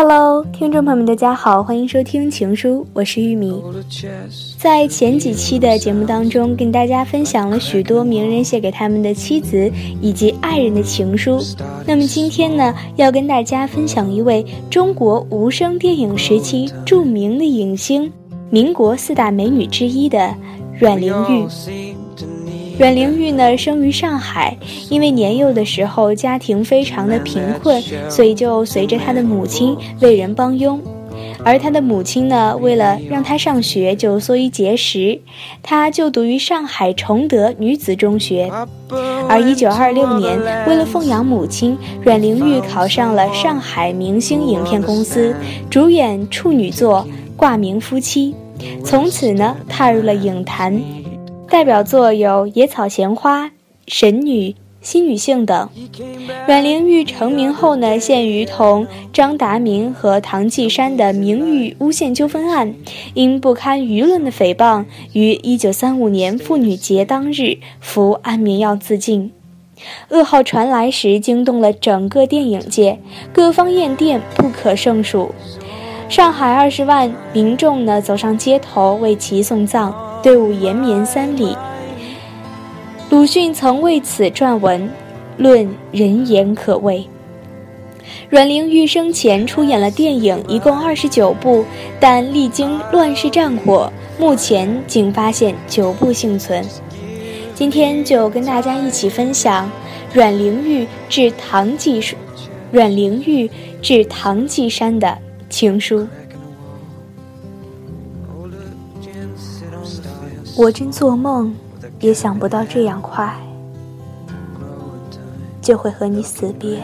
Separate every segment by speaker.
Speaker 1: Hello，听众朋友们，大家好，欢迎收听《情书》，我是玉米。在前几期的节目当中，跟大家分享了许多名人写给他们的妻子以及爱人的情书。那么今天呢，要跟大家分享一位中国无声电影时期著名的影星，民国四大美女之一的阮玲玉。阮玲玉呢，生于上海，因为年幼的时候家庭非常的贫困，所以就随着她的母亲为人帮佣。而她的母亲呢，为了让她上学，就缩衣节食，她就读于上海崇德女子中学。而一九二六年，为了奉养母亲，阮玲玉考上了上海明星影片公司，主演处女作《挂名夫妻》，从此呢，踏入了影坛。代表作有《野草闲花》《神女》《新女性》等。阮玲玉成名后呢，陷于同张达明和唐季山的名誉诬陷纠纷案，因不堪舆论的诽谤，于1935年妇女节当日服安眠药自尽。噩耗传来时，惊动了整个电影界，各方唁电不可胜数。上海二十万民众呢，走上街头为其送葬。队伍延绵三里。鲁迅曾为此撰文，论人言可畏。阮玲玉生前出演了电影一共二十九部，但历经乱世战火，目前仅发现九部幸存。今天就跟大家一起分享阮玲玉致唐季阮玲玉致唐季山的情书。我真做梦也想不到这样快就会和你死别，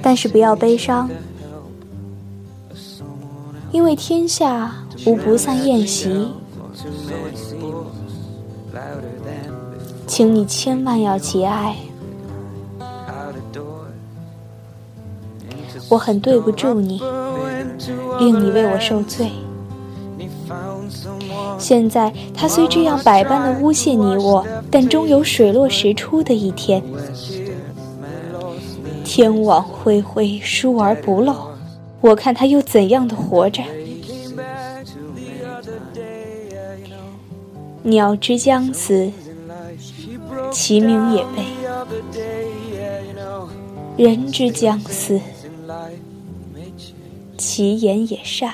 Speaker 1: 但是不要悲伤，因为天下无不散宴席，请你千万要节哀。我很对不住你，令你为我受罪。现在他虽这样百般的诬陷你我，但终有水落石出的一天。天网恢恢，疏而不漏。我看他又怎样的活着？鸟之将死，其鸣也悲；人之将死，其言也善。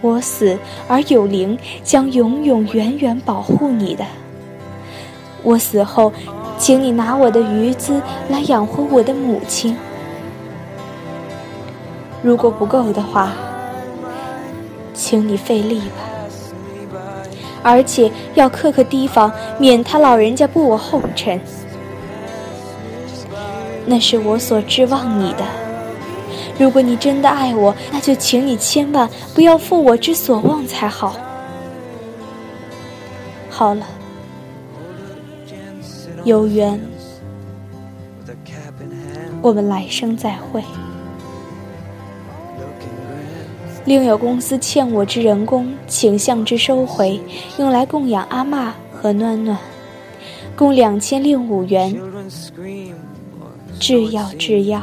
Speaker 1: 我死而有灵将永永远远保护你的。我死后，请你拿我的余资来养活我的母亲。如果不够的话，请你费力吧，而且要刻刻提防，免他老人家步我后尘。那是我所指望你的。如果你真的爱我，那就请你千万不要负我之所望才好。好了，有缘，我们来生再会。另有公司欠我之人工，请向之收回，用来供养阿嬷和暖暖，共两千零五元。制药，制药。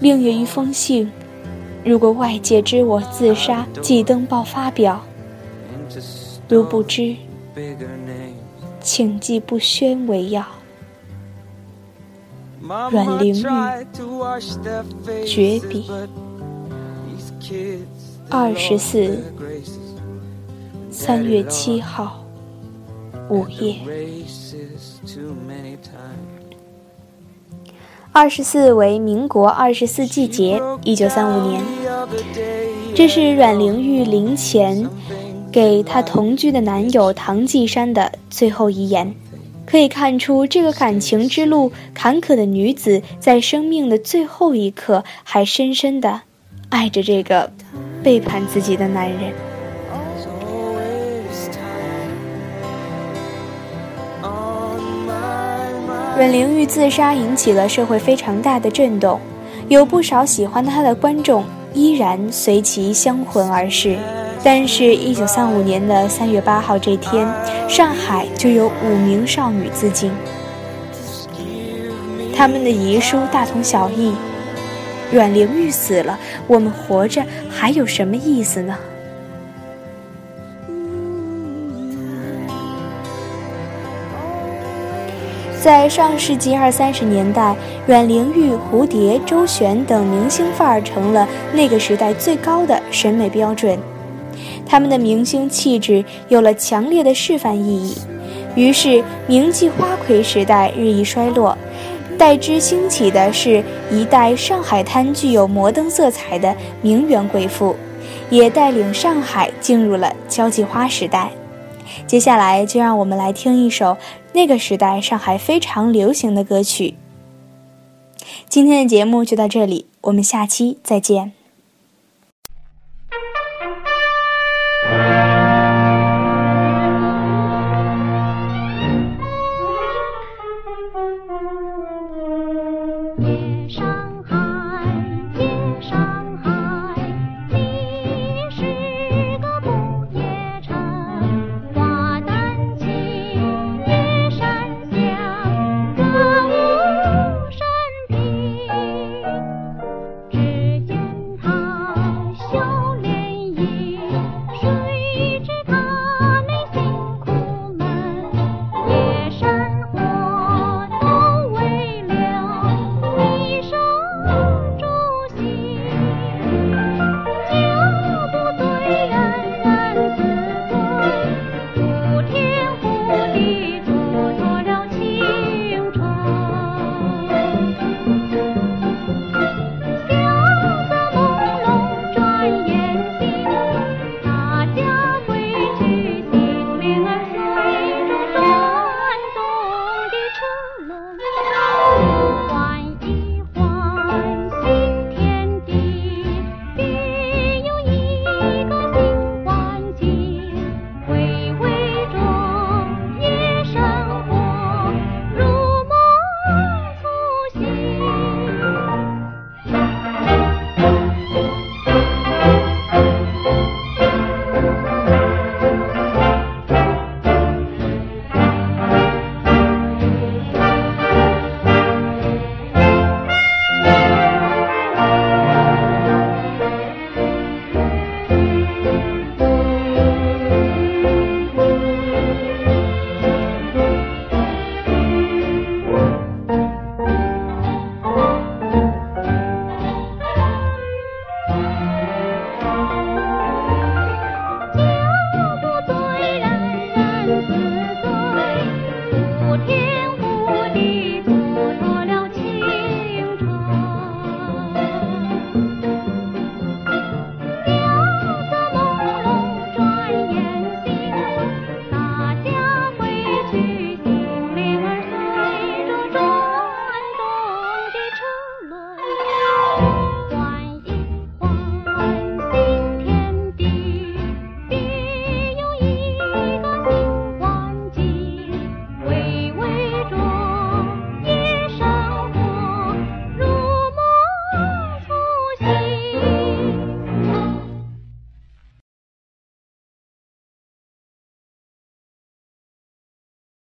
Speaker 1: 另有一封信，如果外界知我自杀，即登报发表；如不知，请记不宣为要。阮玲玉，绝笔。二十四，三月七号，午夜。二十四为民国二十四季节，一九三五年。这是阮玲玉临前给她同居的男友唐季山的最后遗言。可以看出，这个感情之路坎坷的女子，在生命的最后一刻，还深深的爱着这个背叛自己的男人。阮玲玉自杀引起了社会非常大的震动，有不少喜欢她的观众依然随其香魂而逝。但是，一九三五年的三月八号这天，上海就有五名少女自尽，他们的遗书大同小异：“阮玲玉死了，我们活着还有什么意思呢？”在上世纪二三十年代，阮玲玉、蝴蝶、周璇等明星范儿成了那个时代最高的审美标准，他们的明星气质有了强烈的示范意义。于是，名妓花魁时代日益衰落，代之兴起的是一代上海滩具有摩登色彩的名媛贵妇，也带领上海进入了交际花时代。接下来，就让我们来听一首那个时代上海非常流行的歌曲。今天的节目就到这里，我们下期再见。